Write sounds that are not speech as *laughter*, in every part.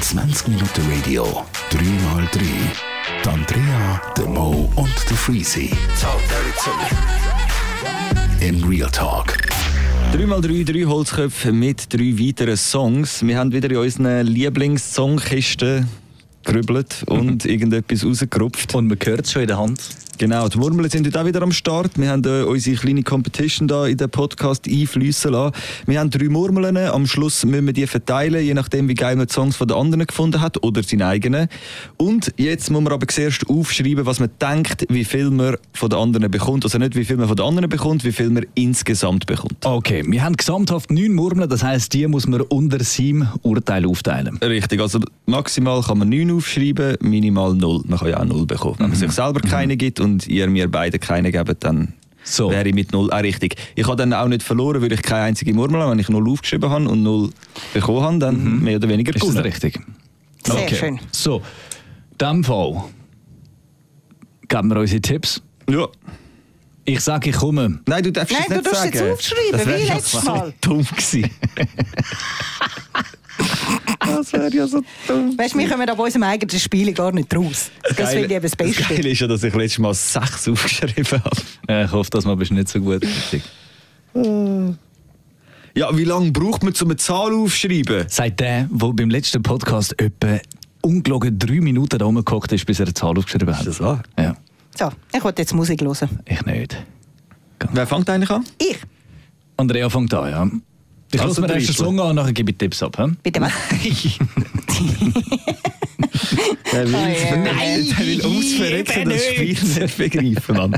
20 Minuten Radio, 3x3. Die Andrea, der Mo und der Freezy. In Real Talk. 3x3, drei Holzköpfe mit drei weiteren Songs. Wir haben wieder in unseren Lieblingssongkisten gerübelt und *laughs* irgendetwas rausgerupft. Und man hört es schon in der Hand. Genau, die Murmeln sind heute auch wieder am Start. Wir haben äh, unsere kleine Competition da in den Podcast einfließen lassen. Wir haben drei Murmeln. Am Schluss müssen wir die verteilen, je nachdem, wie geil man die Songs von den anderen gefunden hat oder seine eigenen. Und jetzt muss man aber zuerst aufschreiben, was man denkt, wie viel man von den anderen bekommt. Also nicht, wie viel man von den anderen bekommt, wie viel man insgesamt bekommt. Okay, wir haben gesamthaft neun Murmeln, das heisst, die muss man unter seinem Urteil aufteilen. Richtig, also maximal kann man 9 aufschreiben, minimal 0. Man kann ja auch 0 bekommen. Wenn man sich selber keine gibt und ihr mir beide keine gebt, dann So. wäre ich mit 0 auch richtig. Ich habe dann auch nicht verloren, weil ich keine einzige Murmel habe. Wenn ich 0 aufgeschrieben habe und 0 bekommen habe, dann mehr oder weniger Ist das gewonnen. richtig? Sehr schön. So, in diesem Fall geben wir unsere Tipps. Ja. Ich sage, ich komme. Nein, du darfst Nein, es du nicht darfst sagen. jetzt aufschreiben, das wie letztes so Mal. dumm gewesen. *laughs* das wäre ja so dumm. Weißt du, wir kommen ab unserem eigenen Spiel gar nicht raus. Das Geile- finde ich eben das Das Beste. Geile ist ja, dass ich letztes Mal 6 *laughs* aufgeschrieben habe. Ich hoffe, das mal bist du nicht so gut. Richtig. Ja, wie lange braucht man, um eine Zahl aufzuschreiben? Seit der, der beim letzten Podcast etwa ungelogen drei Minuten da rumgehockt ist, bis er eine Zahl aufgeschrieben hat. Ist das wahr? Ja, So, ich wollte jetzt Musik hören. ich nicht. Wer fängt eigentlich an? Ich, Andrea fängt an, ja. Ich lasse mir erst den. Song an und nachher gebe ich Tipps ab. He? bitte was? *laughs* Der will, Oh ja. der will ums Verrecken das Spiel nicht begreifen, Mann.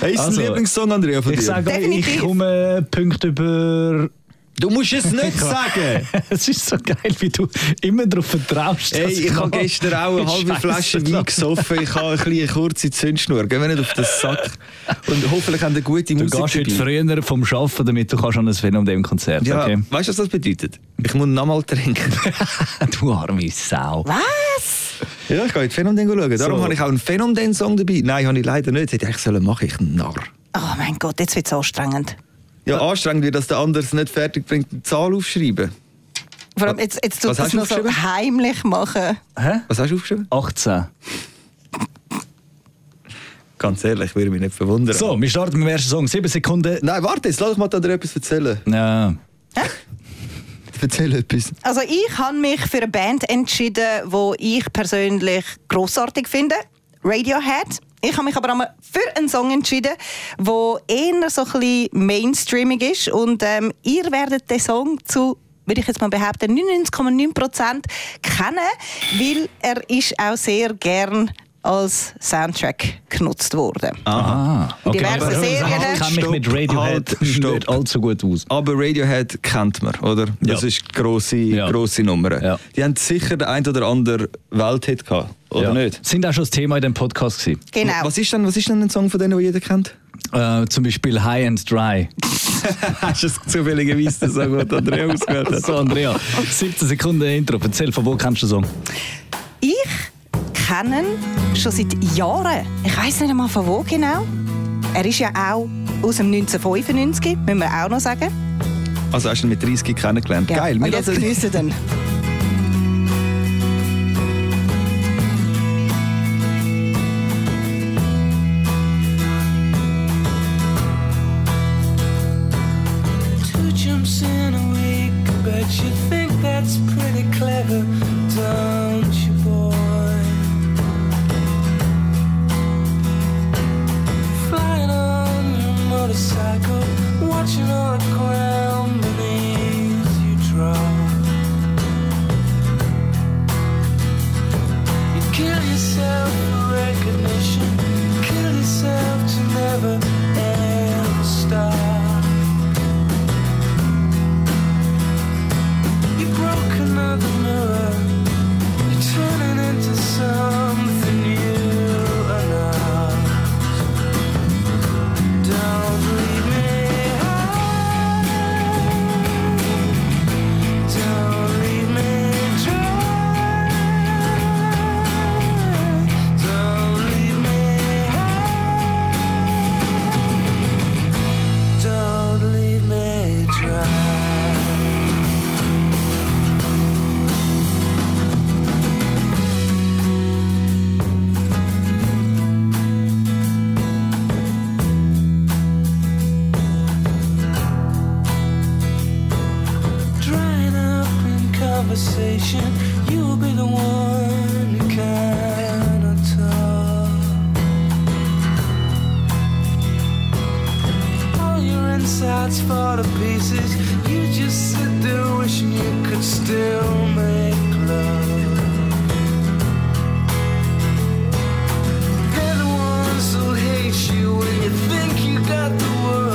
Hey, *laughs* ist Also, ein Lieblingssong, Andrea, von dir? Ich sage euch, ich komme Punkte über. Du musst es nicht sagen! *laughs* es ist so geil, wie du immer darauf vertraust. Ey, dass ich habe gestern auch eine halbe Flasche Wein gesoffen. Ich habe ein eine kurze Zündschnur. Gehen wir nicht auf den Sack. Und hoffentlich haben wir gute Du Musik gehst heute früher vom Arbeiten, damit du kannst an ein Phänomen Konzert. Ja, Okay? weißt du, was das bedeutet? Ich muss nochmal trinken. *laughs* du arme Sau. Was? ja, ich gehe in Phänomen schauen. Darum So. habe ich auch einen Phänomen-Song dabei. Nein, habe ich leider nicht. Hätte ich eigentlich sollen machen, ich Narr. Oh mein Gott, jetzt wird es anstrengend. Ja, anstrengend wird, dass der andere es nicht fertig bringt, eine Zahl aufschreiben. Vor allem, jetzt, jetzt tut Was das hast du noch so heimlich machen. Hä? Was hast du aufgeschrieben? 18. Ganz ehrlich, würde mich nicht verwundern. So, wir starten mit dem ersten Song. Sieben Sekunden. Nein, warte, jetzt lass ich mal dir etwas erzählen. Ja. *laughs* Erzähl etwas. Also ich habe mich für eine Band entschieden, wo ich persönlich großartig finde. Radiohead. Ich habe mich aber einmal für einen Song entschieden, wo eher so ein bisschen mainstreamig ist. Und ähm, ihr werdet den Song zu, würde ich jetzt mal behaupten, 99,9% kennen, weil er ist auch sehr gern als Soundtrack genutzt worden. Ah, okay. Diverse Aber Serien. Ich kenne mich mit Radiohead halt, nicht allzu gut aus. Aber Radiohead kennt man, oder? Das Ja. ist grosse, Ja. grosse Nummer. Ja. Die haben sicher den ein oder anderen Welthit gehabt, oder Ja. nicht? Sind auch schon das Thema in dem Podcast gewesen. Genau. Was ist, denn, was ist denn ein Song von denen, den jeder kennt? Äh, zum Beispiel High and Dry. *laughs* Hast du es zufälligerweise Song, den Andrea ausgewählt hat? *laughs* So, Andrea, *laughs* 17 Sekunden Intro. Erzähl, von wo kennst du den Song? Ich kenne ihn schon seit Jahren. Ich weiß nicht einmal von wo genau. Er ist ja auch aus dem 1995, müssen wir auch noch sagen. Also hast du ihn mit 30 kennengelernt. Ja. Geil. Und jetzt geniessen den. *laughs* conversation. You'll be the one who cannot talk. All your insides fall to pieces. You just sit there wishing you could still make love. They're the ones who hate you when you think you got the world.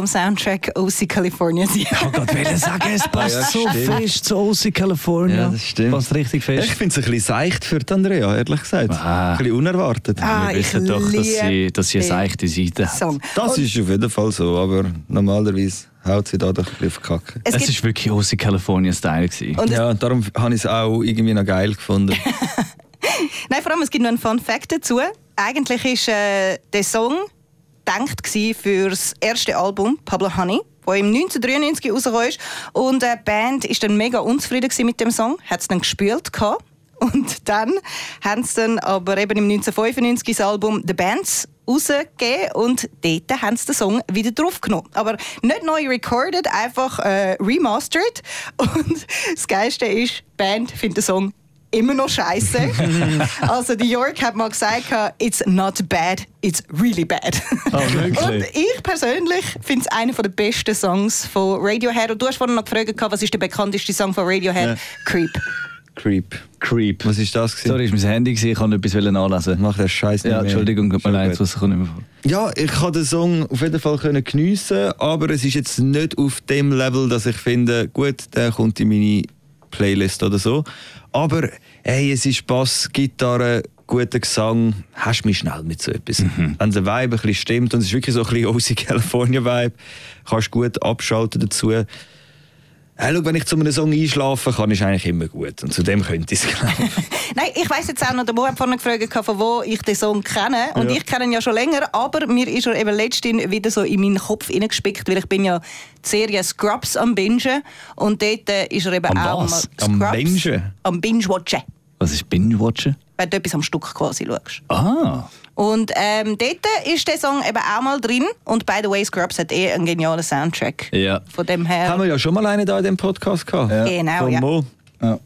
Vom Soundtrack OC California sein. Ich wollte gerade sagen, es *laughs* passt Ja, so stimmt. fest zu OC California. Ja, das stimmt. Passt richtig fest. Ich finde es ein bisschen seicht für die Andrea, ehrlich gesagt. Ah. Ein bisschen unerwartet. Ah, Wir wissen ich doch, dass sie, dass sie eine seichte Seite hat. Song. Das Und ist auf jeden Fall so, aber normalerweise haut sie da doch ein bisschen auf die Kacke. es ist wirklich OC California Style gewesen. und Ja, darum habe ich es auch irgendwie noch geil gefunden. *laughs* nein, vor allem, es gibt noch einen Fun Fact dazu. Eigentlich ist äh, der Song gedacht für das erste Album Pablo Honey, wo im 1993 rausgekommen ist. Und äh, die Band ist dann mega unzufrieden mit dem Song, hat es dann gespielt gehabt. Und dann haben sie dann aber eben im 1995 das Album The Bands rausgegeben und dort haben sie den Song wieder draufgenommen. Aber nicht neu recorded, einfach äh, remastered. *laughs* Und das Geilste ist, die Band findet den Song immer noch scheiße. *laughs* also die York hat mal gesagt, it's not bad, it's really bad. Wirklich? Und ich persönlich finde es einer der besten Songs von Radiohead. Und du hast vorhin noch gefragt, was ist der bekannteste Song von Radiohead? Ja. Creep. Creep. Creep. Was ist das? Gewesen? Sorry, ist mein Handy gewesen, ich kann etwas anlesen. Mach den Scheiß nicht Ja, mehr. Entschuldigung, tut mir leid, was kommt nicht mehr vor. Ja, ich kann den Song auf jeden Fall können geniessen, aber es ist jetzt nicht auf dem Level, dass ich finde, gut, der kommt in meine Playlist oder so. Aber hey, es ist Bass, Gitarre, guter Gesang, hast mich schnell mit so etwas. Wenn der Vibe ein bisschen stimmt und es ist wirklich so ein bisschen *laughs* OC California Vibe, kannst du gut abschalten dazu. Hey, schau, wenn ich zu einem Song einschlafen kann, ist eigentlich immer gut. Und zu dem könnte ich es glauben. *laughs* Nein, ich weiss jetzt auch noch, der Mo hat vorhin gefragt, von wo ich den Song kenne. Und Ja. ich kenne ihn ja schon länger, aber mir ist er eben letztens wieder so in meinen Kopf hineingespickt, weil ich bin ja die Serie Scrubs am Bingen und dort äh, ist er eben Am auch was? Am Scrubs Bingen? Am Binge-Watchen, Was ist Binge-Watchen? wenn du etwas am Stück quasi schaust. Ah, Und ähm, dort ist der Song eben auch mal drin. Und by the way, Scrubs hat eh einen genialen Soundtrack. Ja. Von dem her. Haben wir ja schon mal einen da in dem Podcast gehabt. Ja. Genau, Von ja. Mo. ja.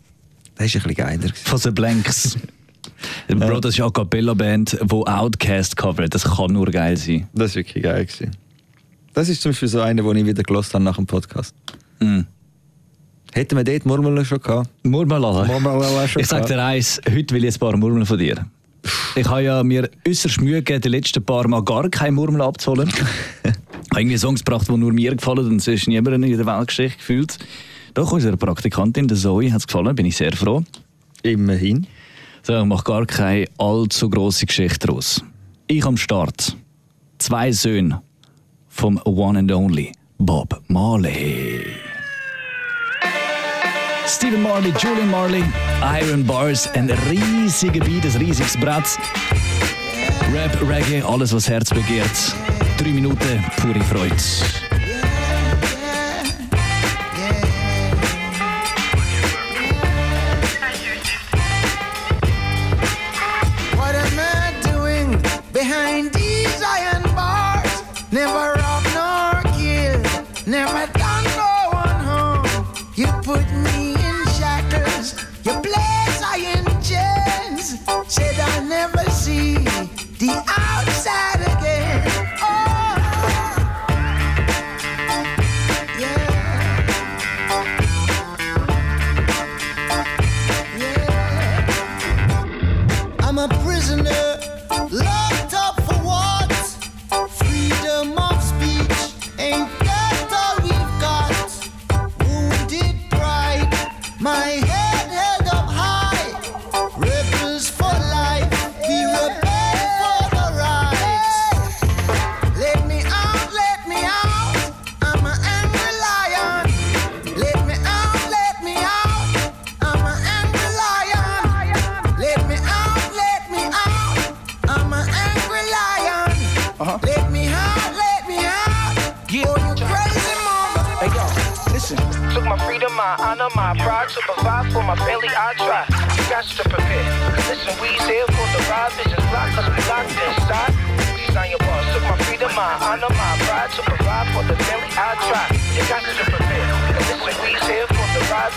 Der ist ein bisschen geiler. von The Blanks. *laughs* Bro, das ist eine Cappella-Band, die Outcast covert. Das kann nur geil sein. Das ist wirklich geil. Gewesen. Das ist zum Beispiel so einer, den ich wieder gelost habe nach dem Podcast. Mhm. Hätten wir dort Murmeln schon gehabt? Murmeln. Murmeln schon Ich sag dir eins, heute will ich ein paar Murmeln von dir. Ich habe ja mir äußerst Mühe gegeben, die letzten paar Mal gar keine Murmeln abzuholen. *laughs* habe irgendwie Songs gebracht, die nur mir gefallen und sonst niemandem in der Weltgeschichte gefühlt. Doch, unserer Praktikantin, der Zoe, hat es gefallen, bin ich sehr froh. Immerhin. So, ich mache gar keine allzu grosse Geschichte daraus. Ich am Start. Zwei Söhne vom One and Only Bob Marley. Stephen Marley, Julian Marley, Iron Bars, ein riesiger Beat, ein riesiges Brett. Rap, Reggae, alles was Herz begehrt. Drei Minuten, pure Freude.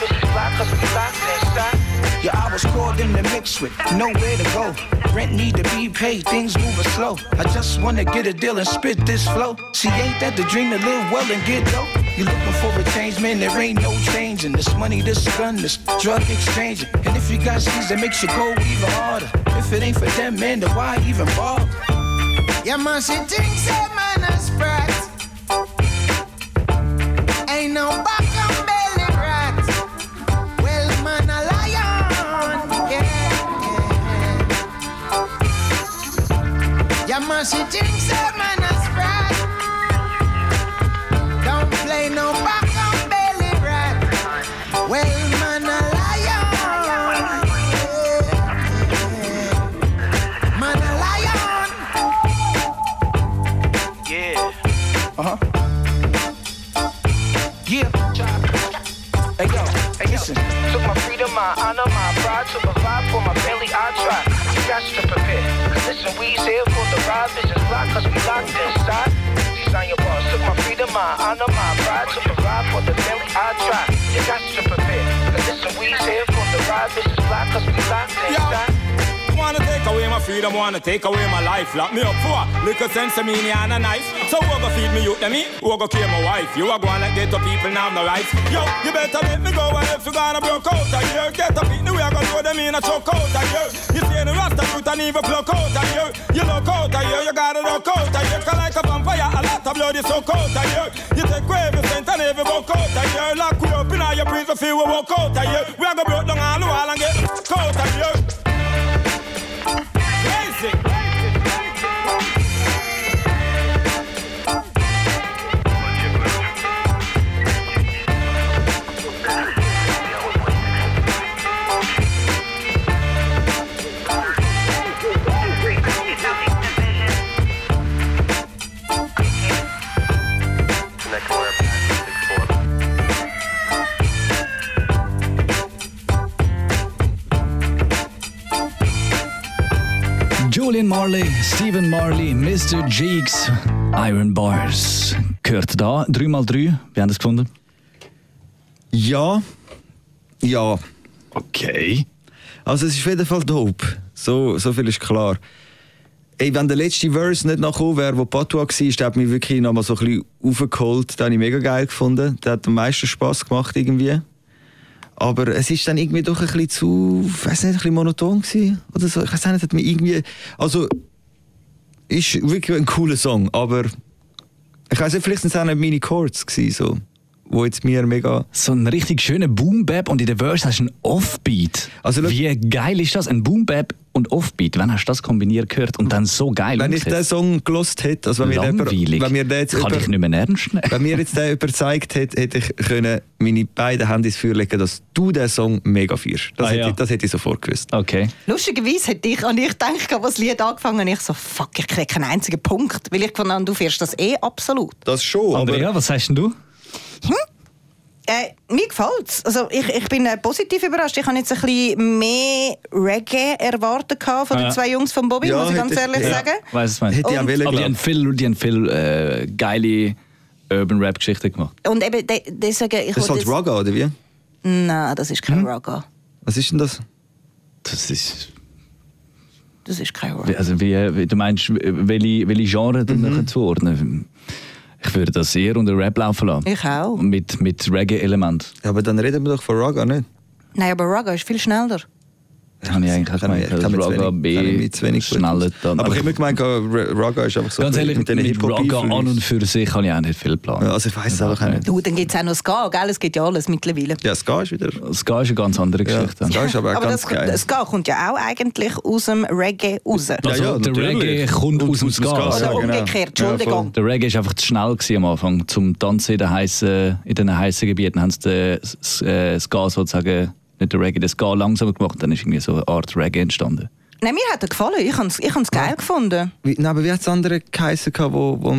We. Yeah, I was called in to mix with, nowhere to go. Rent need to be paid, things moving slow. I just wanna get a deal and spit this flow. See, ain't that the dream to live well and get dope? You looking for a change, man, there ain't no changing. This money, this gun, this drug exchanging. And if you got seeds, that makes you go even harder. If it ain't for them, man, then why even bother? Yeah, man, she thinks that man a sprat. Ain't no she thinks that man a sprat. Don't play no back and belly rat. Well, man, a lion. Yeah. Man, a lion. Yeah. Uh huh. Yeah. Hey yo, hey listen. Took my freedom, my honor, my pride to provide for my family. I try. You got to prepare. Listen, we's here for the ride. Visions block, cause we locked inside. On your boss. Took my freedom, my honor, my pride to provide for the family. I try. You got to prepare. Listen, we's here for the ride. Visions block, cause we locked inside. Wanna take away my freedom, wanna take away my life. Lock me up for little sense of meaning and a knife. So who go feed me youth and me? Who go kill my wife? You are going like ghetto people now, no rights. Yo, you better let me go and if you gonna broke out of here. Get up in the way I go throw them in a choke out of here. You see the rasta youth and even pluck out of here. You look out of here, you gotta look out of here. Cause like a vampire, a lot of blood is so cold of here. You take away every cent and every buck out of here. Lock we up in all your prison, feel we walk out of here. We are gonna broke down all the wall and get out of here. Julian Marley, Stephen Marley, Mr. Jeeks, Iron Bars. Gehört da 3x3. Wir haben das gefunden. Ja. Ja. Okay. Also es ist auf jeden Fall dope. So, so viel ist klar. Ey, wenn der letzte Verse nicht nachgekommen wäre, wo Patois war, der hat mich wirklich noch mal so ein bisschen aufgeholt. Den habe ich mega geil gefunden. Der hat am meisten Spass gemacht irgendwie. Aber es ist dann irgendwie doch ein bisschen zu, weiß nicht, ein bisschen monoton gewesen oder so. Ich weiß nicht, hat mich irgendwie, also ist wirklich ein cooler Song, aber Ich weiß nicht, vielleicht sind es auch nicht meine Chords gewesen, so, wo jetzt mir mega... So ein richtig schöner Boom-Bap und in der Verse hast du einen Offbeat. Also, Wie geil ist das? Ein Boom-Bap und Offbeat. Wann hast du das kombiniert gehört und dann so geil Wenn ich den umgesetzt? Song gelost hätte, also wenn mir, Langweilig. wenn mir der jetzt Kann über, ich nicht mehr ernst nehmen. wenn mir jetzt der *laughs* überzeugt hätte, hätte ich können meine beiden Hände ins Feuer legen dass du den Song mega feierst. Das, Ah, hätte, ja. ich, das hätte ich sofort gewusst. Okay. Lustigerweise hätte ich an ich gedacht, als das Lied angefangen und ich so, fuck, ich kriege keinen einzigen Punkt. Weil ich gefunden habe, du fährst das eh absolut. Das schon, Andrea, was sagst denn du? Äh, mir gefällt's. Also ich, ich bin äh, positiv überrascht. Ich habe jetzt ein bisschen mehr Reggae erwartet von Ah, den ja. zwei Jungs von Bobby, Ja, muss ich ganz hätte ich- ehrlich ja. sagen. Weiss es, mein. Hätte ich auch Und- wollen, Aber die haben viel, die haben viel äh, geile Urban Rap Geschichten gemacht. Und eben de deswegen... Ich Das ist halt Raga, oder wie? Nein, das ist kein Hm? Raga. Was ist denn das? Das ist. Das ist kein Raga. Also wie, du meinst, welche, welche Genre mhm. nachher zuordnen? Ich würde das eher unter Rap laufen lassen. Ich auch. Mit, mit Reggae-Element. Ja, aber dann reden wir doch von Raga, nicht? Nein, aber Raga ist viel schneller. Das habe ich eigentlich auch gemeint. kann Raga wenig- kann ich B aus. dann. Aber ich habe immer gemeint, Ra- Raga ist einfach so ganz ehrlich, mit mit, Raga an und für sich habe ich auch nicht viel Plan. Ja, also ich weiss es einfach auch nicht. Du, dann gibt es auch noch Ska, gell? Es gibt ja alles mittlerweile. Ja, Ska ist wieder... Ska ist eine ganz andere Ja, Geschichte. Ska ist aber auch aber ganz das, geil. das Ska kommt ja auch eigentlich aus dem Reggae raus. Also ja, der natürlich. Reggae kommt Und aus dem aus dem Ska. Ska, Oder ja, genau. umgekehrt, Ja, Entschuldigung. Der Reggae war einfach zu schnell gewesen am Anfang. Zum Tanzen in den heißen, Gebieten haben sie den S- äh, Ska sozusagen, nicht der Reggae, den Ska langsamer gemacht. Dann ist irgendwie so eine Art Reggae entstanden. Nein, mir hat er gefallen. Ich habe es ich hab's geil gefunden. Wie, nein, aber wie hat es andere geheißen, gehabt, wo, wo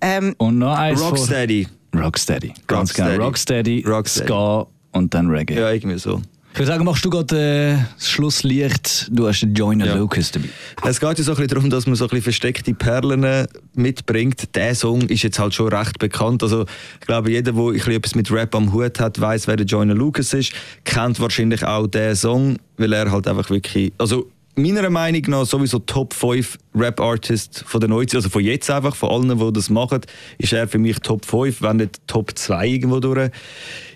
Ähm, Und noch eins vor- Rocksteady. Rocksteady. Ganz Rocksteady. genau. Rocksteady, Rocksteady. Ska und dann Reggae. Ja, irgendwie so. Ich würde sagen, machst du gerade äh, das Schlusslicht. Du hast den Joyner Ja. Lucas dabei. Es geht ja so ein bisschen darum, dass man so ein bisschen versteckte Perlen mitbringt. Der Song ist jetzt halt schon recht bekannt. Also ich glaube, jeder, der ein bisschen etwas mit Rap am Hut hat, weiß, wer der Joyner Lucas ist, kennt wahrscheinlich auch den Song, weil er halt einfach wirklich, also meiner Meinung nach sowieso Top 5 Rap-Artist von der Neuzeit, also von jetzt einfach, von allen, die das machen, ist er für mich Top 5, wenn nicht Top 2 irgendwo durch.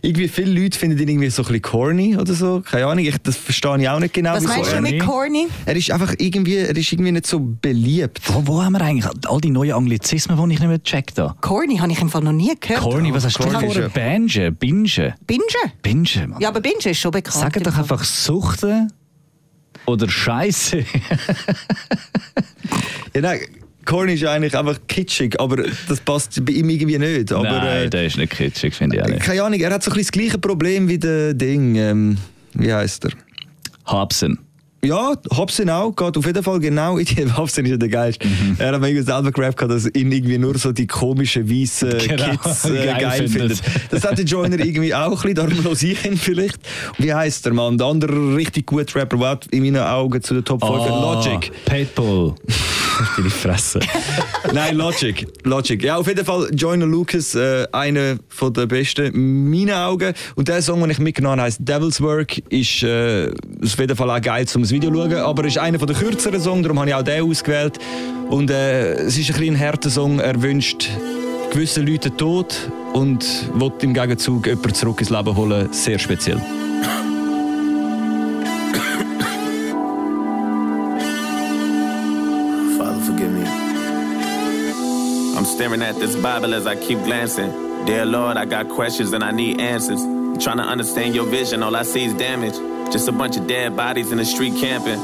Irgendwie viele Leute finden ihn irgendwie so ein bisschen corny oder so, keine Ahnung, ich, das verstehe ich auch nicht genau. was meinst du mit Corny? er ist einfach irgendwie, er ist irgendwie nicht so beliebt. Wo, wo haben wir eigentlich all die neuen Anglizismen, die ich nicht mehr gecheckt habe? Corny habe ich im Fall noch nie gehört. Corny, was hast du Corny vorher? Binge? Binge? Binge? Binge, Mann. Ja, aber Binge ist schon bekannt. Sag doch einfach Suchten oder Scheiße. *laughs* Ja, nein, corny ist eigentlich einfach kitschig, aber das passt bei ihm irgendwie nicht. Aber, Nein, äh, der ist nicht kitschig, finde ich auch nicht. keine Ahnung, er hat so ein bisschen das gleiche Problem wie der Ding, ähm, wie heißt er? Habsen. Ja, Hobson auch, geht auf jeden Fall genau in die *laughs* Hobson ist ja der geilste. Mhm. Er hat mir selber gerappt, gehabt, dass ihn irgendwie nur so die komischen weißen *laughs* Genau, Kids äh, geil geil, findet. Das hat der Joiner *laughs* irgendwie auch ein bisschen, darum los ich ihn vielleicht. Wie heißt der Mann? Der andere richtig gute Rapper, der in meinen Augen zu den Top 5 Ah, Logic. Pitbull. *laughs* Deine Fresse. Nein, Logic. Logic. Ja, auf jeden Fall Joyner Lucas, äh, einer von der besten in meinen Augen. Und der Song, den ich mitgenommen habe, heisst Devil's Work. Ist äh, auf jeden Fall auch geil, um das Video zu schauen. Aber ist einer der kürzeren Songs, darum habe ich auch den ausgewählt. Und äh, es ist ein bisschen ein harter Song. Er wünscht gewissen Leuten Tod und will im Gegenzug jemanden zurück ins Leben holen. Sehr speziell. Staring at this Bible as I keep glancing. Dear Lord, I got questions and I need answers. I'm trying to understand your vision, all I see is damage. Just a bunch of dead bodies in the street camping.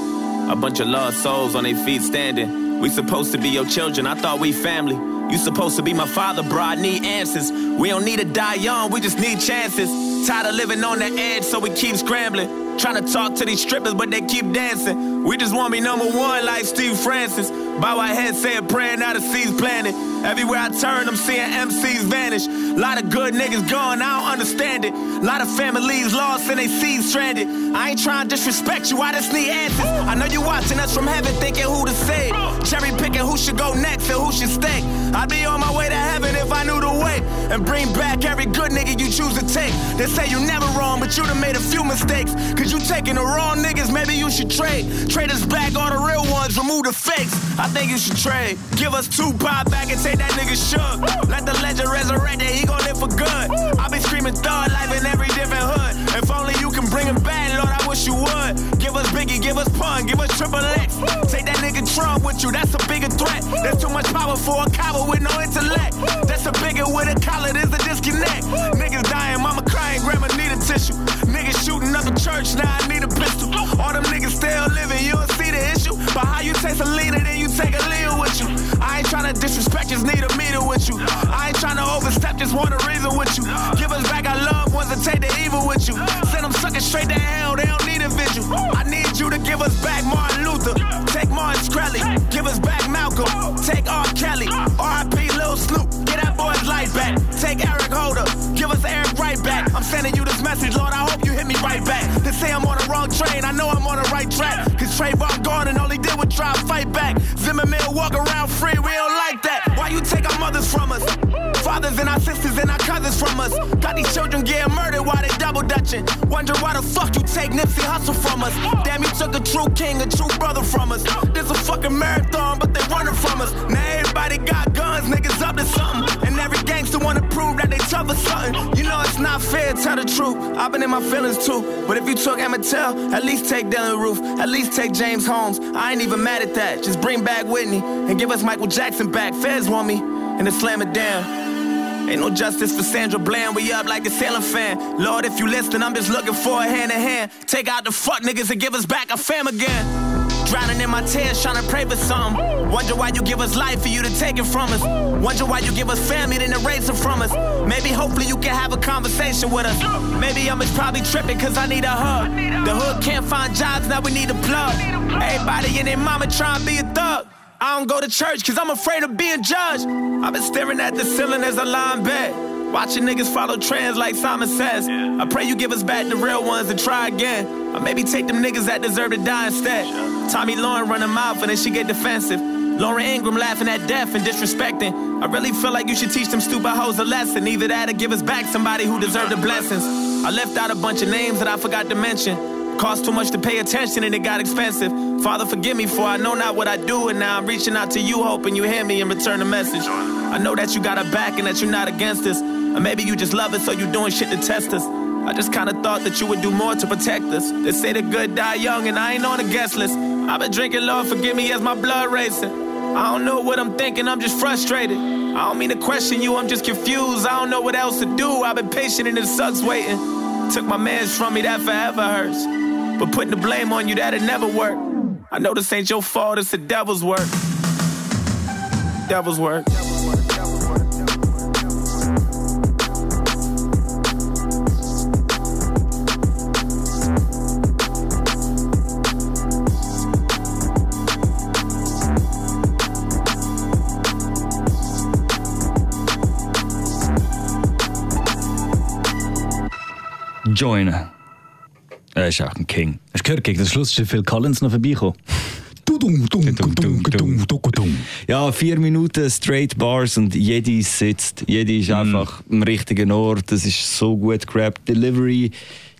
A bunch of lost souls on their feet standing. We supposed to be your children, I thought we family. You supposed to be my father, bro, I need answers. We don't need to die young, we just need chances. Tired of living on the edge, so we keep scrambling. Trying to talk to these strippers, but they keep dancing. We just want to be number one like Steve Francis. Bow our head, say a prayer, now the seeds planted. Everywhere I turn, I'm seeing MCs vanish. Lot of good niggas gone, I don't understand it. Lot of families lost and they seeds stranded. I ain't trying to disrespect you, I just need answers. I know you watching us from heaven thinking who to save. Cherry picking who should go next and who should stay. I'd be on my way to heaven if I knew the way. And bring back every good nigga you choose to take. They say you never wrong, but you done made a few mistakes. Cause you taking the wrong niggas, maybe you should trade. Trade us back all the real ones, remove the fakes. I think you should trade. Give us two pop back and take that nigga shook. Let the legend resurrect that he gon' live for good. i been screaming thug life in every different hood. If only you can bring it back, Lord, I wish you would. Give us Biggie, give us Pun, give us Triple X. Take that nigga Trump with you, that's a bigger threat. That's too much power for a coward with no intellect. That's a bigger with a collar, there's a disconnect. Niggas dying, mama crying, grandma need a tissue. Niggas shooting up the church, now I need a pistol. All them niggas still living, you don't see the issue. But how you taste a leader, then you take a leader with you. I ain't trying to disrespect, just need a meter with you want to reason with you. Give us back our loved ones and take the evil with you. Send them suckers straight to hell, they don't need a vigil. I need you to give us back Martin Luther. Take Martin Shkreli. Give us back Malcolm. Take R. Kelly. R.I.P. Lil Snoop. Get that boy's life back. Take Eric Holder. Give us Eric right back. I'm sending you this message, Lord. I hope you hit me right back. They say I'm on the wrong train. I know I'm on the right track. Cause Trayvon and all he did was try to fight back. Zimmerman walk around free. We don't like that. Why you take our mothers from us? Fathers and our sisters and our cousins from us. Got these children getting murdered while they double dutching. Wonder why the fuck you take Nipsey Hustle from us. Damn, you took a true king, a true brother from us. This a fucking marathon, but they running from us. Now everybody got guns, niggas up to something. And every gangster wanna prove that they tough or something. You know it's not fair, tell the truth. I've been in my feelings too. But if you took Emmett Till, at least take Dylan Roof. At least take James Holmes. I ain't even mad at that. Just bring back Whitney and give us Michael Jackson back. Feds want me and then slam it down. Ain't no justice for Sandra Bland. We up like a sailing fan. Lord, if you listen, I'm just looking for a hand in hand. Take out the fuck niggas and give us back our fam again. Drowning in my tears, trying to pray for some. Wonder why you give us life for you to take it from us. Wonder why you give us family then erase it from us. Maybe hopefully you can have a conversation with us. Maybe I'm just probably tripping cause I need a hug. The hood can't find jobs, now we need a plug. Everybody and their mama trying to be a thug. I don't go to church cause I'm afraid of being judged. I've been staring at the ceiling as I lie in bed. Watching niggas follow trends like Simon says. I pray you give us back the real ones and try again. Or maybe take them niggas that deserve to die instead. Tommy Lauren run her mouth and then she get defensive. Lauren Ingram laughing at death and disrespecting. I really feel like you should teach them stupid hoes a lesson. Either that or give us back somebody who deserved the blessings. I left out a bunch of names that I forgot to mention. Cost too much to pay attention and it got expensive. Father, forgive me for I know not what I do, and now I'm reaching out to you, hoping you hear me and return the message. I know that you got a back and that you're not against us. Or maybe you just love us, so you're doing shit to test us. I just kinda thought that you would do more to protect us. They say the good die young, and I ain't on the guest list. I've been drinking, Lord, forgive me as my blood racing. I don't know what I'm thinking, I'm just frustrated. I don't mean to question you, I'm just confused. I don't know what else to do. I've been patient and it sucks waiting. Took my mans from me, that forever hurts. But putting the blame on you, that'll never work. I know this ain't your fault, it's the devil's work. Devil's work. Joiner. Er ist auch ein King. Hast du gehört, gegen den Schluss ist Phil Collins noch vorbeigekommen. Ja, vier Minuten straight Bars und jede sitzt. Jede ist einfach am richtigen Ort. Das ist so gut gerappt. Delivery,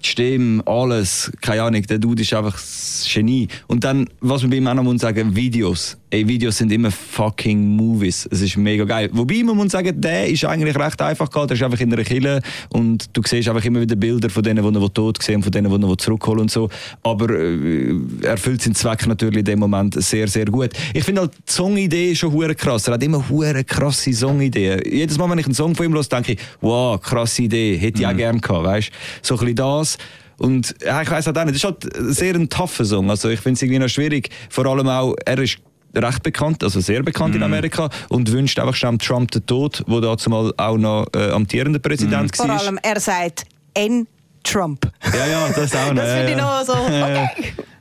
die Stimme, alles. Keine Ahnung, der Dude ist einfach das Genie. Und dann, was man bei ihm auch noch sagen, Videos. Ey, Videos sind immer fucking Movies. Es ist mega geil. Wobei man muss sagen, der ist eigentlich recht einfach gehalten. Der ist einfach in einer Kille und du siehst einfach immer wieder Bilder von denen, die er tot sehen und von denen, die er zurückholen und so. Aber äh, er erfüllt seinen Zweck natürlich in dem Moment sehr, sehr gut. Ich finde halt die Songidee schon hure krass. Er hat immer hure krasse Songideen. Jedes Mal, wenn ich einen Song von ihm höre, denke ich, wow, krasse Idee, hätte ich auch gerne gehabt, weißt? So ein bisschen das. Und ja, ich weiß halt auch nicht, das ist halt sehr ein tougher Song. Also ich finde es irgendwie noch schwierig. Vor allem auch, er ist recht bekannt, also sehr bekannt in Amerika und wünscht einfach schon Trump den Tod, wo dazu mal auch noch äh, amtierender Präsident Vor war. allem, er sagt N. Trump. Ja, ja, das auch *laughs* noch. Das finde ich ja, noch so, *laughs* okay.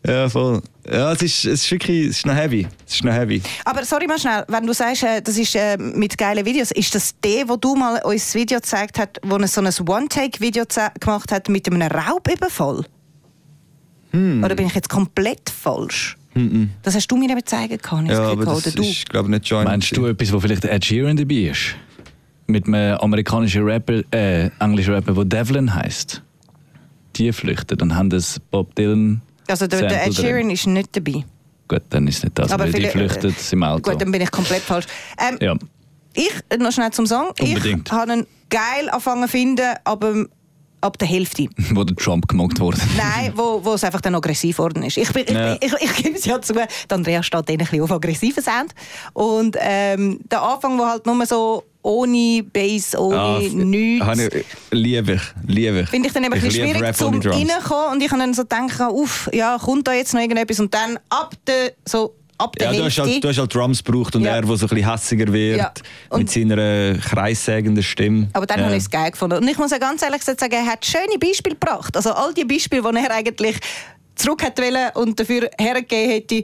Ja, voll. Ja, es ist, es ist wirklich, es ist noch heavy. Es ist noch heavy. Aber sorry mal schnell, wenn du sagst, äh, das ist äh, mit geilen Videos, ist das der, wo du mal uns Video gezeigt hast, wo er so ein One-Take-Video gemacht hat mit einem Raubüberfall? Hm. Oder bin ich jetzt komplett falsch? Das hast du mir eben zeigen können. Ja, aber das du. ist, glaube ich, nicht Joint. Meinst du etwas, wo vielleicht Ed Sheeran dabei ist? Mit einem amerikanischen Rapper, äh, englischen Rapper, der Devlin heißt. Die flüchten, dann haben das Bob Dylan. also der, der Ed Sheeran ist nicht dabei. drin. Gut, dann ist nicht das, Aber weil die viele- flüchten im Auto. Gut, dann bin ich komplett falsch. Ähm, ja. Ich, äh, noch schnell zum Song. Unbedingt. Ich habe ihn geil angefangen zu finden, aber ab der Hälfte. *laughs* wo der Trump gemockt wurde. Nein, wo, wo es einfach dann aggressiv geworden ist. Ich, bin, Ja. ich, ich, ich, gebe es ja zu, der Andrea steht dann ein bisschen auf aggressiven Sound. Und ähm, der Anfang, wo halt nur so ohne Bass, ohne Ah, nichts. ich- Liebe ich, liebe ich. Finde ich dann eben ein bisschen schwierig zum reinkommen und ich habe dann so denken, uff, ja, kommt da jetzt noch irgendetwas und dann ab der so ab der Ja, du hast, halt, du hast halt Drums gebraucht und Ja. er, der so ein bisschen hässiger wird, Ja. Und- mit seiner kreissägenden Stimme. Aber dann ja. habe ich es geil gefunden. Und ich muss ja ganz ehrlich sagen, er hat schöne Beispiele gebracht. Also all die Beispiele, die er eigentlich zurück hätte wollen und dafür hergegeben hätte,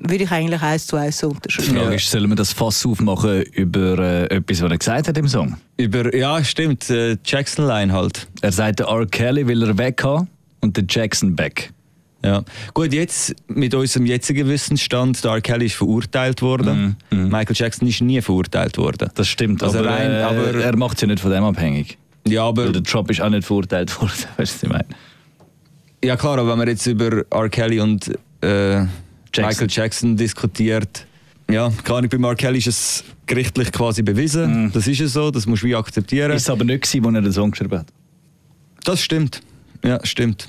würde ich eigentlich eins zu eins so Die unterschreiben. Frage ist, sollen wir das Fass aufmachen über äh, etwas, was er gesagt hat im Song? Über, ja, stimmt, äh, Jackson-Line halt. Er sagt, der R. Kelly will er weg haben und der Jackson back. Ja. Gut, jetzt mit unserem jetzigen Wissensstand, der R. Kelly ist verurteilt worden. Michael Jackson ist nie verurteilt worden. Das stimmt, Also aber, rein- äh, aber- er macht es ja nicht von dem abhängig. Ja, aber Weil der Trump ist auch nicht verurteilt worden, *laughs* weißt du, was ich meine? Ja klar, aber wenn man jetzt über R. Kelly und äh, Michael Jackson diskutiert, ja, keine Ahnung, bei R. Kelly ist es gerichtlich quasi bewiesen. Das ist es so, das musst du wie akzeptieren. Ist es aber nicht gewesen, als er den Song geschrieben hat. Das stimmt. Ja, stimmt.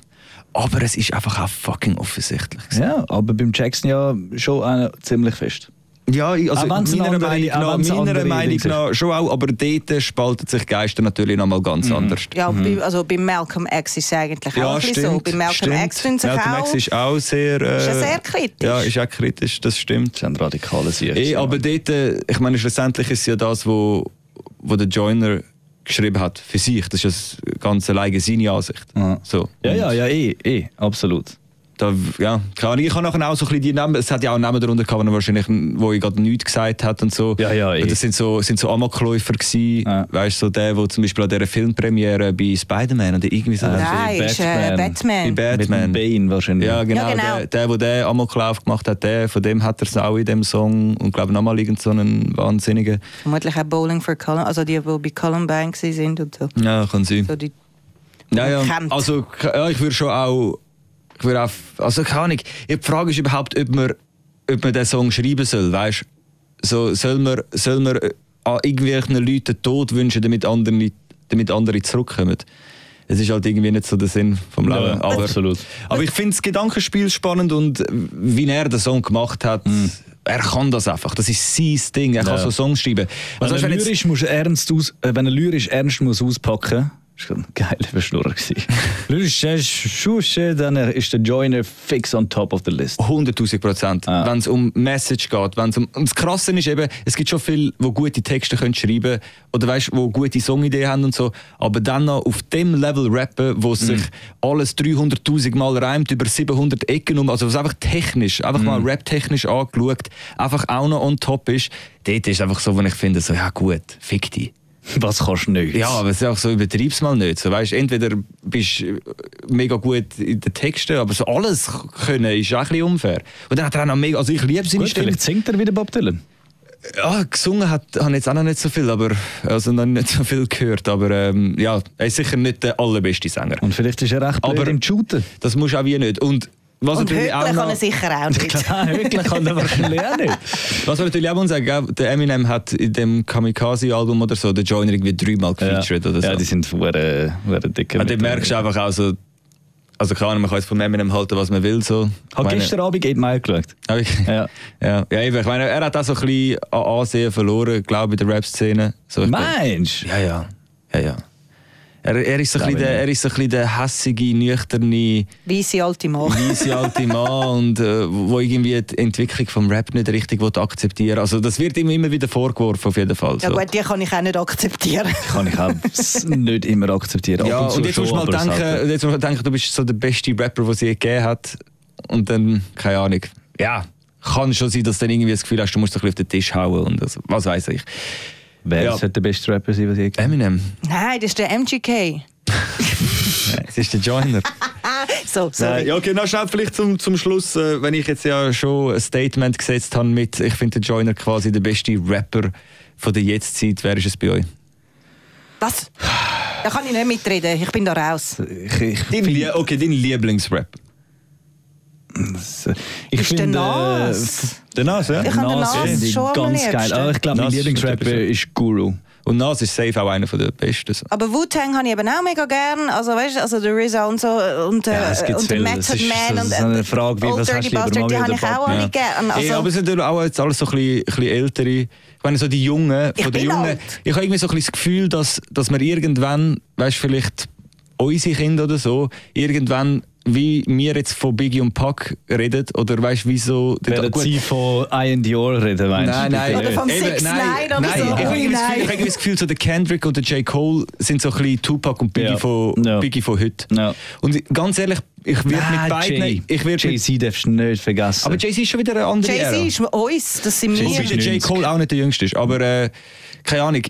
Aber es ist einfach auch fucking offensichtlich. Ja, aber beim Jackson ja schon auch ziemlich fest. Ja, also Auch meiner andere- Meinung auch nach, meiner andere Meinung nach schon auch, aber dort spalten sich Geister natürlich nochmal ganz anders. Ja, bei, also bei Malcolm X ist es eigentlich auch ein bisschen so. Bei Malcolm stimmt. X tun sich Malcolm auch... X ist auch sehr... Äh, Ist ja sehr kritisch. Ja, ist auch kritisch, das stimmt. Das ist ein radikaler Sieg. Eh, aber dort, äh, ich meine, schlussendlich ist es ja das, wo, wo der Joiner geschrieben hat für sich. Das ist ja ganz alleine seine Ansicht. So. Ja, ja, ja, eh, eh, absolut. Da, ja, keine Ahnung. Ich habe nachher auch so ein bisschen die Namen, es hat ja auch Namen darunter gehabt, wo wahrscheinlich, wo ich gerade nichts gesagt hat und so. Ja, ja, eh. Das sind so, sind so Amokläufer gewesen. Weißt du, so der, der zum Beispiel an dieser Filmpremiere bei Spider-Man oder irgendwie so. Nein, ist äh, Batman. Bei Batman. Mit Bane wahrscheinlich. Ja, genau. Ja, genau. Der, der, der den Amoklauf gemacht hat, der, von dem hat er es auch in dem Song und glaube nochmal irgend so einen wahnsinnigen. Vermutlich auch Bowling for Columbine, also die, die bei Columbine sind und so. Ja, kann sein. so die, Ja, ja. Also, ja, ich würde schon auch. Ich würde auch also, keine Ahnung. Die Frage ist überhaupt, ob man, ob man den Song schreiben soll. Weißt so, soll man, soll man äh, an irgendwelchen Leuten Tod wünschen, damit andere, damit andere zurückkommen? Es ist halt irgendwie nicht so der Sinn vom Leben. Ja, aber, absolut. aber ich finde das Gedankenspiel spannend und wie er den Song gemacht hat, er kann das einfach. Das ist sein Ding. Er kann Ja. so Songs schreiben. Wenn, Also, er wenn jetzt- lyrisch muss ernst aus, äh, wenn er lyrisch ernst muss auspacken das war ein geiler Verschnurrer. Schusche, dann ist der Joiner fix on top of the list. 100.000 Prozent. Wenn es um Message geht, wenn's um, und das Krasse ist eben, es gibt schon viele, die gute Texte können schreiben oder weißt, wo gute Songideen haben und so, aber dann noch auf dem Level rappen, wo sich alles 300.000 Mal reimt über 700 Ecken um, also was einfach technisch, einfach mal raptechnisch angeschaut, einfach auch noch on top ist, dort ist einfach so, wo ich finde, so ja gut, fick dich. *laughs* Was kannst du nicht? Ja, aber es ist auch so, übertreib's mal nicht. So, weißt, entweder bist du mega gut in den Texten, aber so alles können ist auch ein bisschen unfair. Und dann hat er auch noch mega, also ich liebe seine Gut, Stimme. vielleicht singt er wieder Bob Dylan. Ja, gesungen hat, habe ich jetzt auch noch nicht so viel, aber, also noch nicht so viel gehört, aber ähm, ja, er ist sicher nicht der allerbeste Sänger. Und vielleicht ist er recht blöd Aber- im Shooten. Das muss auch wie nicht. Und was und Höckler auch kann noch, er sicher auch *laughs* nicht. Klar, wirklich kann er wahrscheinlich auch nicht. was man natürlich auch muss sagen, der Eminem hat in dem Kamikaze-Album oder so den Joiner irgendwie dreimal gefeatured oder so. Ja, die sind hure, hure dicke. Und dann merkst du einfach auch so, also keine Ahnung, man kann jetzt von Eminem halten, was man will. So. Ich habe gestern Abend Eight Mile geschaut. Hab ich, Ja. ja. Ja, eben, ich meine, er hat auch so ein bisschen an Ansehen verloren, glaube ich, in der Rap-Szene. So, ich Meinst Ja, ja. ja, ja. Er, er, ist so ein der, er ist so ein bisschen der hässige, nüchterne, Weisse alte Mann. weise alte Mann, und, äh, wo irgendwie die Entwicklung vom Rap nicht richtig will akzeptieren will. Also das wird ihm immer wieder vorgeworfen, auf jeden Fall. Ja So. gut, die kann ich auch nicht akzeptieren. *laughs* Kann ich auch nicht immer akzeptieren. Ja, zu und jetzt musst du schon, mal aber selten. denken, jetzt musst du denken, du bist so der beste Rapper, den es je gegeben hat. Und dann, keine Ahnung. Ja, kann schon sein, dass du dann irgendwie das Gefühl hast, du musst dich auf den Tisch hauen. Und also, was weiß ich. Wer Ja. sollte der beste Rapper sein, was ich Eminem. Nein, das ist der MGK. *laughs* Es ist der Joiner. *laughs* So, sorry. Nein, ja, okay, noch schnell vielleicht zum, zum Schluss, äh, wenn ich jetzt ja schon ein Statement gesetzt habe mit, ich finde den Joiner quasi der beste Rapper von der Jetztzeit, wer ist es bei euch? Was? Da kann ich nicht mitreden. Ich bin da raus. Ich, ich, Dein okay, dein Lieblingsrapper. Ich Ist der finde, Nas. Der Nas, ja? Ich habe den Nas schon ganz geil. Aber ich glaube, mein Lieblingsrapper ist Guru. Und Nas ist safe auch einer der besten. so. Aber Wu-Tang habe ich eben auch mega gern. Also, weißt du, also der RZA und so und, äh, Ja, es gibt und der viele. Method Das ist- Man das und ist eine Frage, wie- Old was Dirty hast du lieber, Bastard, die habe ich auch alle gern. Ey, aber Also, es sind natürlich auch jetzt alles so ein bisschen, bisschen ältere. Ich meine, so die Jungen, Ich von den bin Jungen. alt. Ich habe irgendwie so ein bisschen das Gefühl, dass, dass wir irgendwann, weißt du, vielleicht unsere Kinder oder so, irgendwann wie wir jetzt von Biggie und Pac reden, oder weißt du, wieso... Werden Gut, Sie von I and Your reden, meinst Nein, du? nein. Oder vom nicht. Eben, 6 nein, 9 oder nein, so. Ich habe Ui, irgendwie das Gefühl, ich nein. habe irgendwie das Gefühl, so der Kendrick und der J. Cole sind so ein bisschen Tupac und Biggie, Ja. von, Ja. Biggie von heute. Ja. Und ganz ehrlich, ich werde mit Nein, beiden... Jay. Ich werd mit, Jay-Z darfst du nicht vergessen. aber Jay-Z ist schon wieder eine andere. Jay-Z ist uns, das sind Wobei wir. der J. Cole auch nicht der Jüngste ist. Aber äh, keine Ahnung.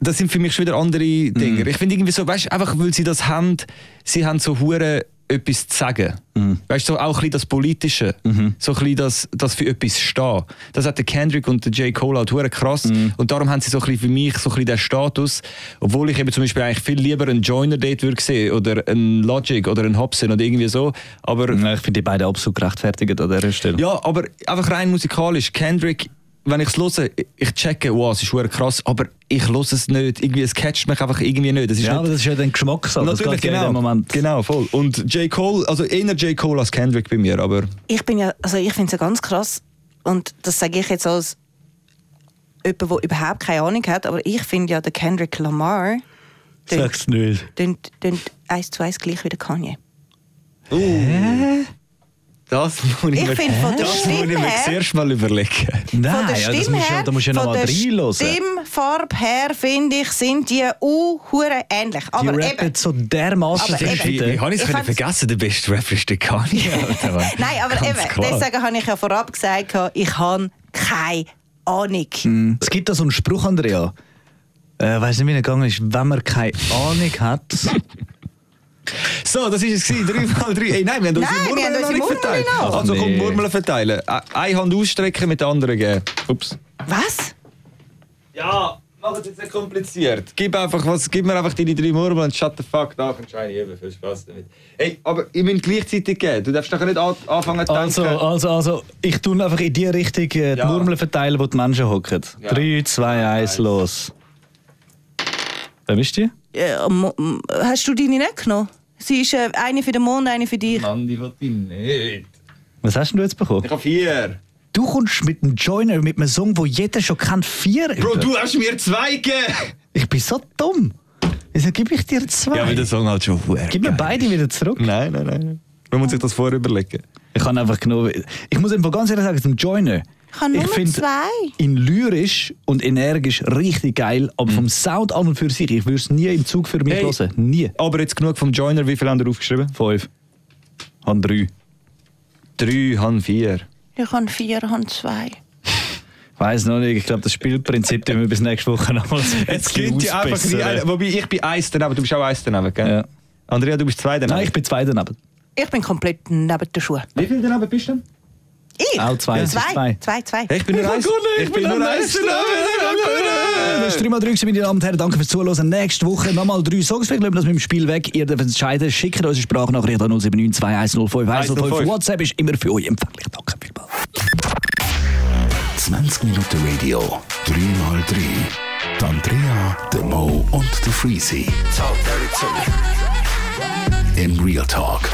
Das sind für mich schon wieder andere Dinge. Mhm. Ich finde irgendwie so, weißt du, einfach weil sie das haben, sie haben so hure etwas zu sagen. Mhm. Weißt du, so auch ein bisschen das Politische. So ein bisschen das, das für etwas stehen. Das hat der Kendrick und der J. Cole halt hure krass. Mhm. Und darum haben sie so ein bisschen für mich so ein bisschen den Status. Obwohl ich eben zum Beispiel eigentlich viel lieber einen Joiner dort würde sehen oder einen Logic oder einen Hobson oder irgendwie so. Aber Ja, ich finde die beiden absolut gerechtfertigt an dieser Stelle. ja, aber einfach rein musikalisch. Kendrick, wenn ich es höre, ich checke, wow, es ist verdammt krass, aber ich höre es nicht. Irgendwie, es catcht mich einfach irgendwie nicht. Das ist Ja, nicht aber das ist ja dann Geschmackssache. Das Natürlich, geht ja in genau. dem Moment. Genau, voll. Und J. Cole, also eher J. Cole als Kendrick bei mir, aber Ich bin ja, also ich finde es ja ganz krass und das sage ich jetzt als jemand, der überhaupt keine Ahnung hat, aber ich finde ja, der Kendrick Lamar Sag's nicht. tönt eins zu eins gleich wie der Kanye. Das muss ich, Ich mir, finde von der das muss ich mir her- zuerst mal überlegen. Nein, von der ja, das musst du, ja- her, da musst du ja von nochmal der reinhören. Stimmfarbe her, finde ich, sind die uh, hure ähnlich. Die Aber rappen eben, so dermaßen. Wie, habe ich es vergessen? Der beste Rapper ist der Kanye. *laughs* Nein, aber Ganz eben, klar. deswegen habe ich ja vorab gesagt, ich habe keine Ahnung. Es gibt da so einen Spruch, Andrea. Äh, weiß nicht, wie er gegangen ist. Wenn man keine Ahnung hat. *laughs* So, das war es. gewesen. Drei *laughs* mal drei. Ey, nein, wir haben unsere Murmeln haben noch unsere nicht verteilt. Noch. Also kommt nee. Murmeln verteilen. Eine Hand ausstrecken, mit der anderen geben. Ups. Was? Ja, mach es jetzt nicht kompliziert. Gib, einfach was, gib mir einfach deine drei Murmeln und shut the fuck up und Shiny eben. Viel Spaß damit. Hey, aber ich will gleichzeitig geben. Du darfst doch nicht an, anfangen zu Also, denken. also, also, ich tue einfach in die Richtung äh, die Ja. Murmeln verteilen, wo die Menschen hocken. Ja. 3, 2, 1, los. Wer bist du? M- hast du deine nicht genommen? Sie ist äh, eine für den Mond, eine für dich. Mann, die will ich nicht. Was hast denn du jetzt bekommen? Ich habe vier. Du kommst mit einem Joiner, mit einem Song, wo jeder schon kennt, vier. Bro, über. du hast mir zwei gegeben. Ich bin so dumm. Wieso gebe ich dir zwei? Ja, weil der Song halt schon verdammt Gib mir geil beide wieder zurück. Nein, nein, nein. Man muss sich das vorher überlegen. Ich habe einfach genommen. Ich muss einfach ganz ehrlich sagen, zum Joiner. Ich habe nur find zwei. ihn lyrisch und energisch richtig geil, aber vom Sound an und für sich, ich würde es nie im Zug für mich Hey. hören. Nie. Aber jetzt genug vom Joiner. Wie viel haben wir aufgeschrieben? Fünf. Han drei. Drei, han vier. Ich habe vier, ich habe zwei. *laughs* Weiß noch nicht, ich glaube, das Spielprinzip tun wir bis nächste Woche nochmal Es gibt ja einfach nie eine. Wobei ich bin eins daneben, du bist auch eins daneben, gell? Ja. Andrea, du bist zwei daneben. Nein, ich bin zwei daneben. Ich bin komplett neben den Schuhen. Wie viel daneben bist du denn? Ich? Auch zwei, ist Zwei, zwei. zwei, zwei. Ich bin nur eins. Ich bin nur eins Das ist 3 mal 3 meine Damen und Herren. Danke fürs Zuhören. Nächste Woche nochmal drei Songs. Wir bleiben das mit dem Spiel weg. Ihr dürft entscheiden. Schickt unsere Sprachnachricht an 079 2105 105. 105. WhatsApp ist immer für euch empfänglich. Danke vielmals. 20 Minuten Radio, 3 mal 3. Die Andrea, der Mo und der Freezy. Im Real Talk.